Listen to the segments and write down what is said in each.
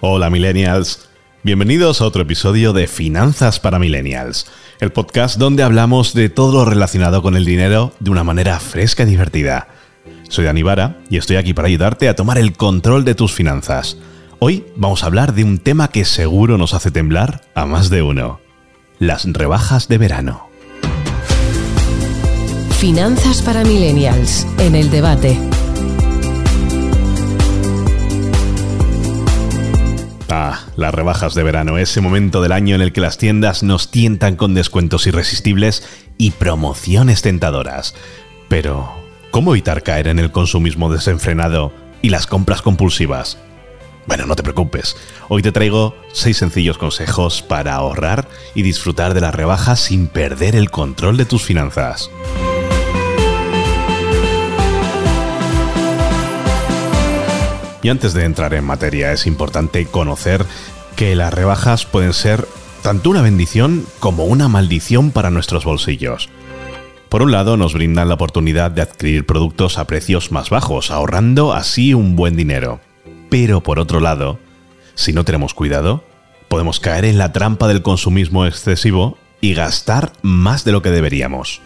Hola millennials, bienvenidos a otro episodio de Finanzas para Millennials, el podcast donde hablamos de todo lo relacionado con el dinero de una manera fresca y divertida. Soy Dani Vara y estoy aquí para ayudarte a tomar el control de tus finanzas. Hoy vamos a hablar de un tema que seguro nos hace temblar a más de uno, las rebajas de verano. Finanzas para Millennials, en el debate. Ah, las rebajas de verano, ese momento del año en el que las tiendas nos tientan con descuentos irresistibles y promociones tentadoras. Pero, ¿cómo evitar caer en el consumismo desenfrenado y las compras compulsivas? Bueno, no te preocupes, hoy te traigo 6 sencillos consejos para ahorrar y disfrutar de las rebajas sin perder el control de tus finanzas. Y antes de entrar en materia, es importante conocer que las rebajas pueden ser tanto una bendición como una maldición para nuestros bolsillos. Por un lado, nos brindan la oportunidad de adquirir productos a precios más bajos, ahorrando así un buen dinero. Pero por otro lado, si no tenemos cuidado, podemos caer en la trampa del consumismo excesivo y gastar más de lo que deberíamos.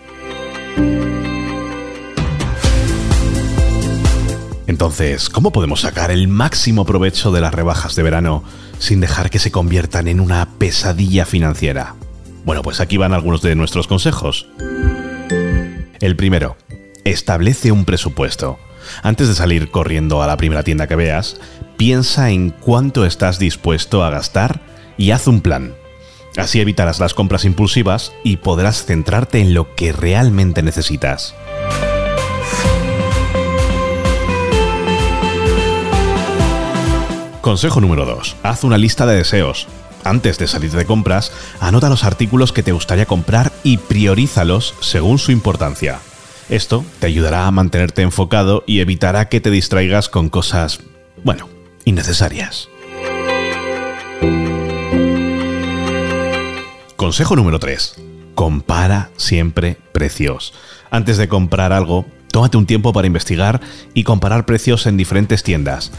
Entonces, ¿cómo podemos sacar el máximo provecho de las rebajas de verano sin dejar que se conviertan en una pesadilla financiera? Bueno, pues aquí van algunos de nuestros consejos. El primero, establece un presupuesto. Antes de salir corriendo a la primera tienda que veas, piensa en cuánto estás dispuesto a gastar y haz un plan. Así evitarás las compras impulsivas y podrás centrarte en lo que realmente necesitas. Consejo número 2. Haz una lista de deseos. Antes de salir de compras, anota los artículos que te gustaría comprar y priorízalos según su importancia. Esto te ayudará a mantenerte enfocado y evitará que te distraigas con cosas, bueno, innecesarias. Consejo número 3. Compara siempre precios. Antes de comprar algo, tómate un tiempo para investigar y comparar precios en diferentes tiendas.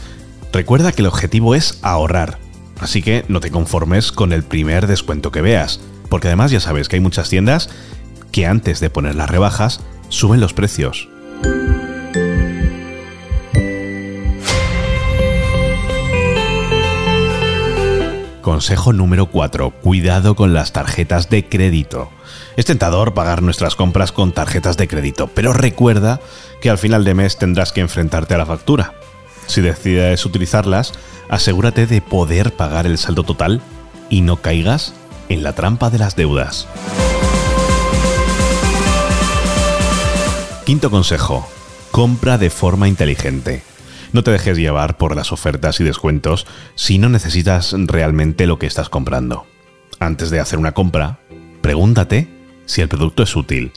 Recuerda que el objetivo es ahorrar, así que no te conformes con el primer descuento que veas, porque además ya sabes que hay muchas tiendas que antes de poner las rebajas suben los precios. Consejo número 4. Cuidado con las tarjetas de crédito. Es tentador pagar nuestras compras con tarjetas de crédito, pero recuerda que al final de mes tendrás que enfrentarte a la factura. Si decides utilizarlas, asegúrate de poder pagar el saldo total y no caigas en la trampa de las deudas. Quinto consejo. Compra de forma inteligente. No te dejes llevar por las ofertas y descuentos si no necesitas realmente lo que estás comprando. Antes de hacer una compra, pregúntate si el producto es útil,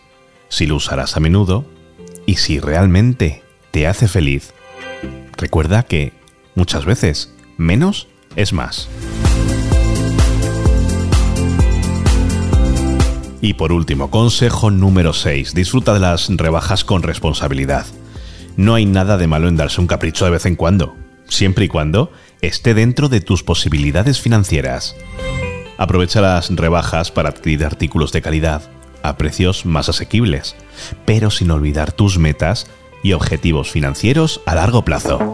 si lo usarás a menudo y si realmente te hace feliz Recuerda que muchas veces menos es más. Y por último, consejo número 6. Disfruta de las rebajas con responsabilidad. No hay nada de malo en darse un capricho de vez en cuando, siempre y cuando esté dentro de tus posibilidades financieras. Aprovecha las rebajas para adquirir artículos de calidad a precios más asequibles, pero sin olvidar tus metas y objetivos financieros a largo plazo.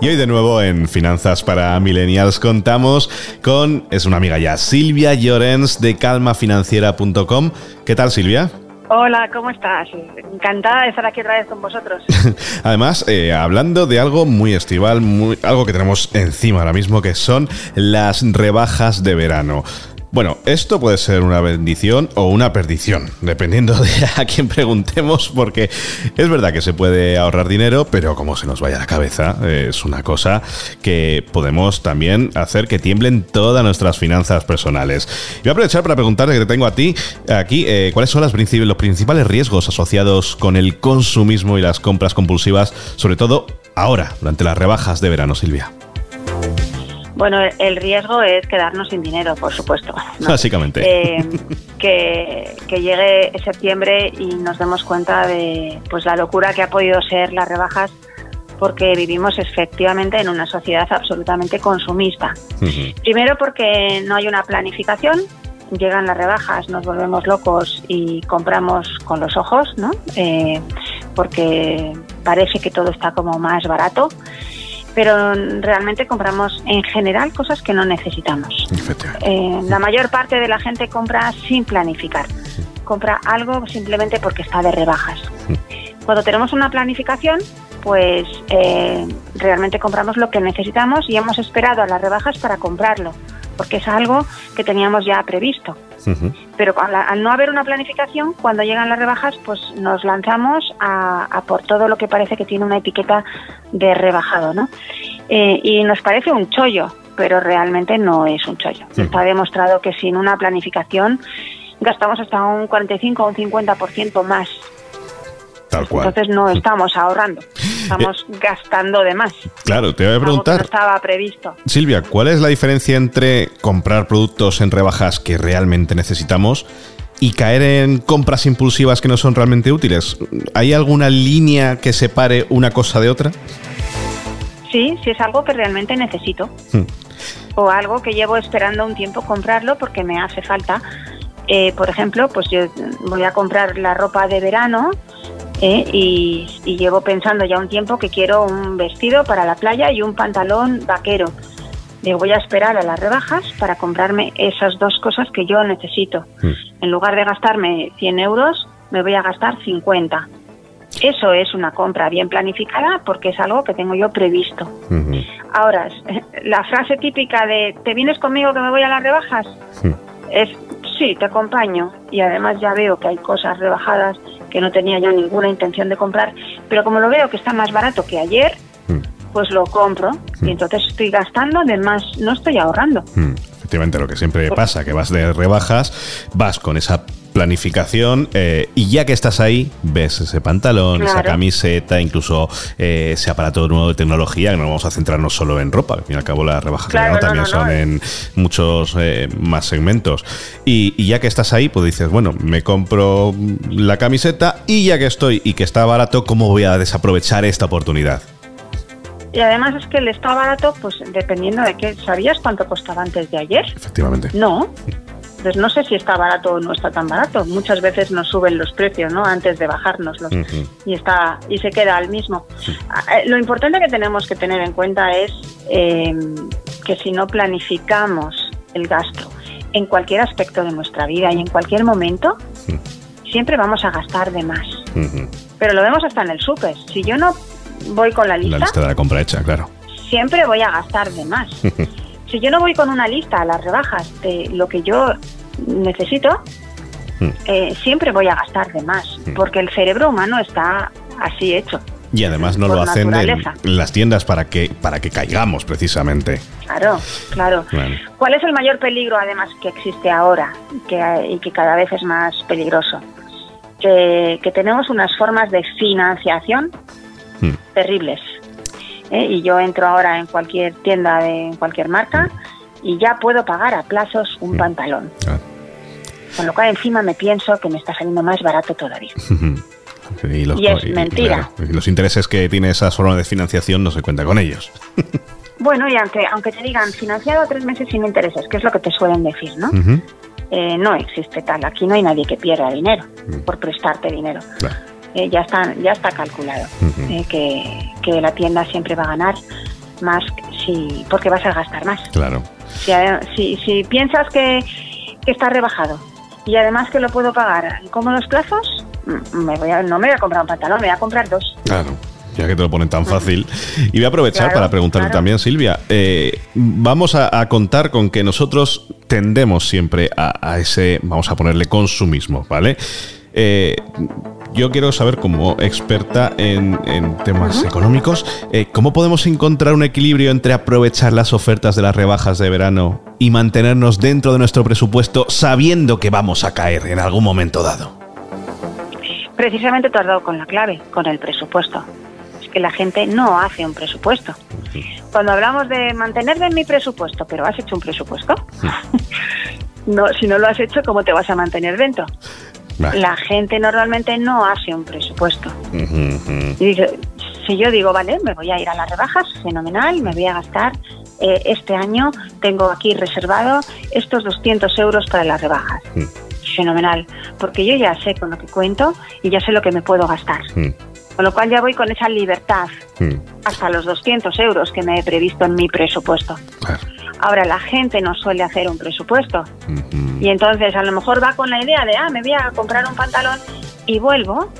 Y hoy de nuevo en Finanzas para Millennials contamos con, es una amiga ya, Silvia Llorens de calmafinanciera.com. ¿Qué tal Silvia? Hola, ¿cómo estás? Encantada de estar aquí otra vez con vosotros. Además, eh, hablando de algo muy estival, muy, algo que tenemos encima ahora mismo, que son las rebajas de verano. Bueno, esto puede ser una bendición o una perdición, dependiendo de a quién preguntemos, porque es verdad que se puede ahorrar dinero, pero como se nos vaya la cabeza, es una cosa que podemos también hacer que tiemblen todas nuestras finanzas personales. Y voy a aprovechar para preguntarte que te tengo a ti aquí, eh, ¿cuáles son los principales riesgos asociados con el consumismo y las compras compulsivas, sobre todo ahora, durante las rebajas de verano, Silvia? Bueno, el riesgo es quedarnos sin dinero, por supuesto. Básicamente. Eh, que, llegue septiembre y nos demos cuenta de pues la locura que ha podido ser las rebajas porque vivimos efectivamente en una sociedad absolutamente consumista. Primero porque no hay una planificación, llegan las rebajas, nos volvemos locos y compramos con los ojos, ¿no? Eh, porque parece que todo está como más barato, pero realmente compramos en general cosas que no necesitamos. Eh, la mayor parte de la gente compra sin planificar. Compra algo simplemente porque está de rebajas. Cuando tenemos una planificación, pues eh, realmente compramos lo que necesitamos y hemos esperado a las rebajas para comprarlo, porque es algo que teníamos ya previsto. Pero al, al no haber una planificación, cuando llegan las rebajas, pues nos lanzamos a, a por todo lo que parece que tiene una etiqueta de rebajado, ¿no? Eh, y nos parece un chollo, pero realmente no es un chollo. Está demostrado que sin una planificación gastamos hasta un 45 o un 50% más. Tal cual. Entonces no estamos ahorrando, estamos gastando de más. Claro, te voy a algo que no preguntar, estaba previsto. Silvia, ¿cuál es la diferencia entre comprar productos en rebajas que realmente necesitamos y caer en compras impulsivas que no son realmente útiles? ¿Hay alguna línea que separe una cosa de otra? Sí, sí es algo que realmente necesito. Hmm. o algo que llevo esperando un tiempo comprarlo porque me hace falta. Eh, por ejemplo, pues yo voy a comprar la ropa de verano eh, y, y llevo pensando ya un tiempo que quiero un vestido para la playa y un pantalón vaquero. Digo, voy a esperar a las rebajas para comprarme esas dos cosas que yo necesito. Hmm. En lugar de gastarme 100 euros, me voy a gastar 50. Eso es una compra bien planificada porque es algo que tengo yo previsto. Ahora, la frase típica de ¿te vienes conmigo que me voy a las rebajas? Es sí, te acompaño. Y además ya veo que hay cosas rebajadas que no tenía yo ninguna intención de comprar, pero como lo veo que está más barato que ayer, Hmm. pues lo compro Hmm. y entonces estoy gastando, además no estoy ahorrando. Mm, Efectivamente, lo que siempre pasa, que vas de rebajas, vas con esa planificación eh, y ya que estás ahí, ves ese pantalón, esa camiseta, incluso eh, ese aparato nuevo de tecnología, que no vamos a centrarnos solo en ropa, al fin y al cabo las rebajas Claro, no, también no, son en muchos eh, más segmentos. Y, y ya que estás ahí, pues dices, bueno, me compro la camiseta y ya que estoy y que está barato, ¿cómo voy a desaprovechar esta oportunidad? Y además es que el está barato, pues dependiendo de qué, ¿sabías cuánto costaba antes de ayer? Efectivamente. No. Entonces no sé si está barato o no está tan barato. Muchas veces nos suben los precios, ¿no? Antes de bajárnoslos. Ujú. Y está y se queda al mismo. Ah, eh, Lo importante que tenemos que tener en cuenta es eh, que si no planificamos el gasto en cualquier aspecto de nuestra vida y en cualquier momento, siempre vamos a gastar de más. Pero lo vemos hasta en el súper. Si yo no voy con la La lista, lista de la compra hecha, claro. siempre voy a gastar de más. si yo no voy con una lista a las rebajas de lo que yo necesito, Mm. eh, siempre voy a gastar de más, Mm. porque el cerebro humano está así hecho. Y además no lo hacen en, las tiendas para que, para que caigamos precisamente. Claro, claro. Bueno. ¿Cuál es el mayor peligro, además, que existe ahora y que, y que cada vez es más peligroso? Que, que tenemos unas formas de financiación Mm. terribles. ¿eh? Y yo entro ahora en cualquier tienda de en cualquier marca y ya puedo pagar a plazos un pantalón. Ah. Con lo cual encima me pienso que me está saliendo más barato todavía. Y los, Y es mentira. claro, y los intereses que tiene esa forma de financiación no se cuenta con ellos. Bueno, y aunque, aunque te digan financiado a tres meses sin intereses, que es lo que te suelen decir, ¿no? Eh, no existe tal. Aquí no hay nadie que pierda dinero Mm. por prestarte dinero. Claro. Eh, ya, está, ya está calculado eh, que, que la tienda siempre va a ganar más si, porque vas a gastar más. Claro. Si, si, si piensas que, que está rebajado y además que lo puedo pagar en cómodos plazos, mm, me voy a- no me voy a comprar un pantalón, me voy a comprar dos. Claro. Ya que te lo ponen tan fácil. Y voy a aprovechar Claro, para preguntarte claro. también, Silvia. eh, vamos a, a contar con que nosotros tendemos siempre a, a ese, vamos a ponerle consumismo, ¿vale? Eh, yo quiero saber, como experta en, en temas económicos, eh, ¿cómo podemos encontrar un equilibrio entre aprovechar las ofertas de las rebajas de verano y mantenernos dentro de nuestro presupuesto sabiendo que vamos a caer en algún momento dado? Precisamente tú has dado con la clave, con el presupuesto. Es que la gente no hace un presupuesto. Cuando hablamos de mantener en mi presupuesto, pero has hecho un presupuesto, no, si no lo has hecho, ¿cómo te vas a mantener dentro? Vale. La gente normalmente no hace un presupuesto. Y dice, si yo digo, vale, me voy a ir a las rebajas, fenomenal, me voy a gastar eh, este año, tengo aquí reservado estos 200 euros para las rebajas. Mm. Fenomenal, porque yo ya sé con lo que cuento y ya sé lo que me puedo gastar. Mm, Con lo cual ya voy con esa libertad mm, hasta los 200 euros que me he previsto en mi presupuesto. claro. Ahora, la gente no suele hacer un presupuesto y entonces a lo mejor va con la idea de, ah, me voy a comprar un pantalón y vuelvo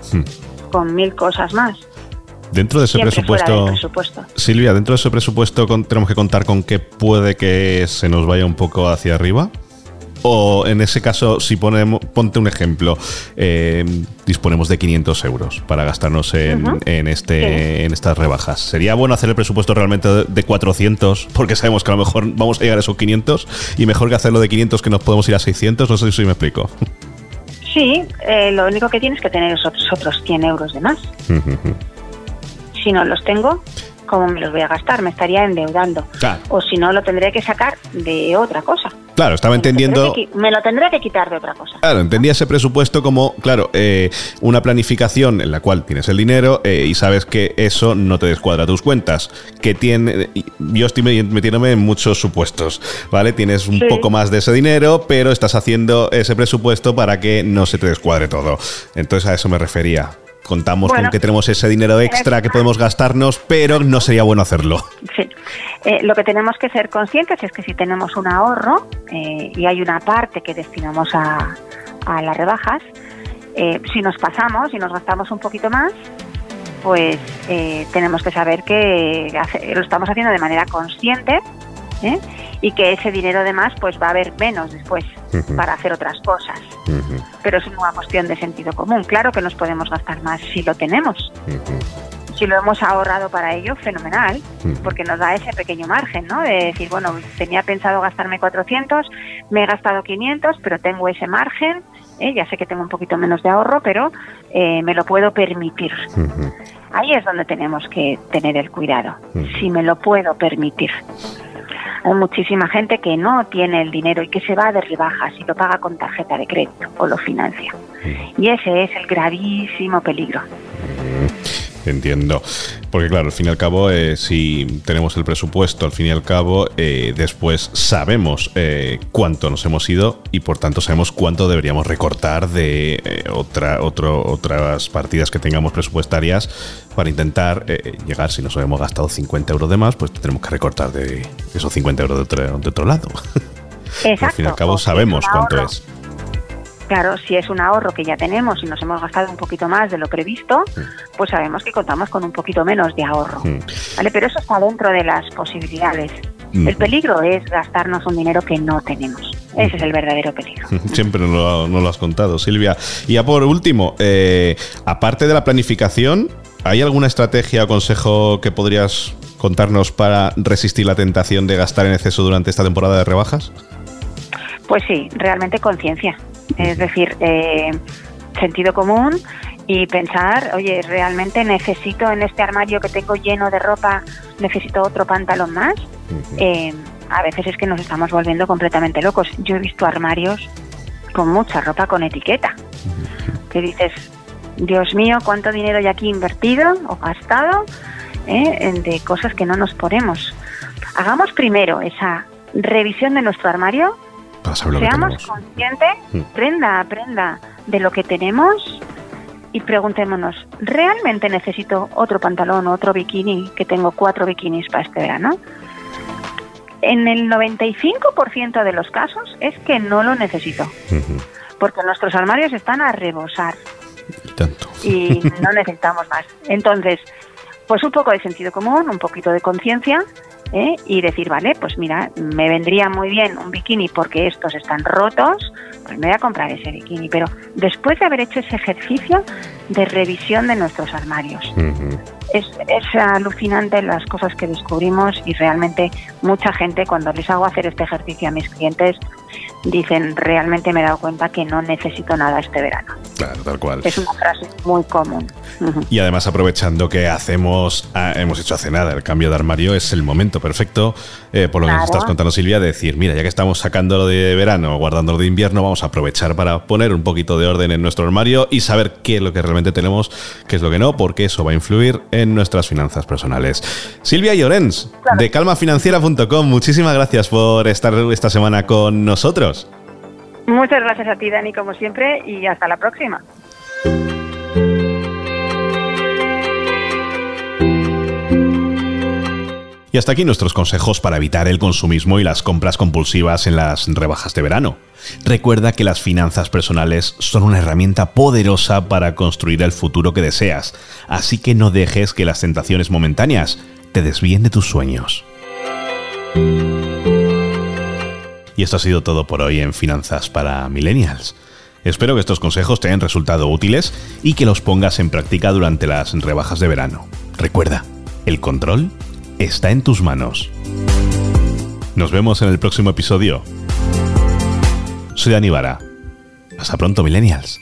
con mil cosas más. Dentro de ese presupuesto, presupuesto. Silvia, dentro de ese presupuesto tenemos que contar con que puede que se nos vaya un poco hacia arriba. O en ese caso, si ponemos, ponte un ejemplo, eh, disponemos de 500 euros para gastarnos en, este, Sí. en estas rebajas. ¿Sería bueno hacer el presupuesto realmente de- de 400? Porque sabemos que a lo mejor vamos a llegar a esos 500 y mejor que hacerlo de 500 que nos podemos ir a 600. No sé si me explico. Sí, eh, lo único que tienes que tener es otros, otros 100 euros de más. Si no los tengo, ¿cómo me los voy a gastar? Me estaría endeudando. Claro. O si no, lo tendré que sacar de otra cosa. Claro, estaba Me lo tendré entendiendo... que Me lo tendré que quitar de otra cosa. Claro, entendía ese presupuesto como, claro, eh, una planificación en la cual tienes el dinero eh, y sabes que eso no te descuadra tus cuentas. Que tiene, yo estoy me- metiéndome en muchos supuestos, ¿vale? Tienes un Sí. poco más de ese dinero, pero estás haciendo ese presupuesto para que no se te descuadre todo. Entonces a eso me refería. Contamos con Bueno. que tenemos ese dinero extra que podemos gastarnos, pero no sería bueno hacerlo. Sí. Eh, lo que tenemos que ser conscientes es que si tenemos un ahorro eh, y hay una parte que destinamos a, a las rebajas, eh, si nos pasamos y nos gastamos un poquito más, pues eh, tenemos que saber que lo estamos haciendo de manera consciente ¿eh? y que ese dinero de más pues va a haber menos después para hacer otras cosas. Pero es una cuestión de sentido común. Claro que nos podemos gastar más si lo tenemos. Si lo hemos ahorrado para ello, fenomenal, porque nos da ese pequeño margen, ¿no? De decir, bueno, tenía pensado gastarme 400, me he gastado 500, pero tengo ese margen, ¿eh? ya sé que tengo un poquito menos de ahorro, pero eh, me lo puedo permitir. Ahí es donde tenemos que tener el cuidado, si me lo puedo permitir. Hay muchísima gente que no tiene el dinero y que se va de rebajas y lo paga con tarjeta de crédito o lo financia. Y ese es el gravísimo peligro. Entiendo. Porque claro, al fin y al cabo, eh, si tenemos el presupuesto, al fin y al cabo, eh, después sabemos eh, cuánto nos hemos ido y por tanto sabemos cuánto deberíamos recortar de eh, otra, otro, otras partidas que tengamos presupuestarias para intentar eh, llegar, si nos hemos gastado 50 euros de más, pues tenemos que recortar de esos 50 euros de otro, de otro lado. Exacto. al fin y al cabo sabemos cuánto es. Claro, si es un ahorro que ya tenemos y nos hemos gastado un poquito más de lo previsto, pues sabemos que contamos con un poquito menos de ahorro. Mm. ¿Vale? Pero eso está dentro de las posibilidades. Mm. El peligro es gastarnos un dinero que no tenemos. Ese es el verdadero peligro. Siempre nos lo, nos lo has contado, Silvia. Y ya por último, eh, aparte de la planificación, ¿hay alguna estrategia o consejo que podrías contarnos para resistir la tentación de gastar en exceso durante esta temporada de rebajas? Pues sí, realmente conciencia. Es decir, eh, sentido común y pensar, oye, ¿realmente necesito en este armario que tengo lleno de ropa, necesito otro pantalón más? Eh, a veces es que nos estamos volviendo completamente locos. Yo he visto armarios con mucha ropa con etiqueta. Que dices, Dios mío, cuánto dinero hay aquí invertido o gastado eh, en- de cosas que no nos ponemos. Hagamos primero esa revisión de nuestro armario Para saber lo que Seamos tenemos. conscientes, Mm. prenda a prenda de lo que tenemos y preguntémonos, ¿realmente necesito otro pantalón o otro bikini? Que tengo cuatro bikinis para este verano. En el 95% de los casos es que no lo necesito, porque nuestros armarios están a rebosar Y tanto. y no necesitamos más. Entonces, pues un poco de sentido común, un poquito de conciencia ¿eh? y decir, vale, pues mira, me vendría muy bien un bikini porque estos están rotos, pues me voy a comprar ese bikini. Pero después de haber hecho ese ejercicio de revisión de nuestros armarios, es, es alucinante las cosas que descubrimos y realmente mucha gente cuando les hago hacer este ejercicio a mis clientes dicen, realmente me he dado cuenta que no necesito nada este verano. Claro, tal cual. Es una frase muy común. Y además aprovechando que hacemos, ah, hemos hecho hace nada el cambio de armario, es el momento perfecto, eh, por lo que nos estás contando Silvia, de decir, mira, ya que estamos sacando lo de verano, guardando lo de invierno, vamos a aprovechar para poner un poquito de orden en nuestro armario y saber qué es lo que realmente tenemos, qué es lo que no, porque eso va a influir en nuestras finanzas personales. Silvia Llorens, de calmafinanciera.com, muchísimas gracias por estar esta semana con nosotros. Muchas gracias a ti, Dani, como siempre, y hasta la próxima. Y hasta aquí nuestros consejos para evitar el consumismo y las compras compulsivas en las rebajas de verano. Recuerda que las finanzas personales son una herramienta poderosa para construir el futuro que deseas, así que no dejes que las tentaciones momentáneas te desvíen de tus sueños. Y esto ha sido todo por hoy en Finanzas para Millennials. Espero que estos consejos te hayan resultado útiles y que los pongas en práctica durante las rebajas de verano. Recuerda, el control está en tus manos. Nos vemos en el próximo episodio. Soy Aníbara. Hasta pronto, Millennials.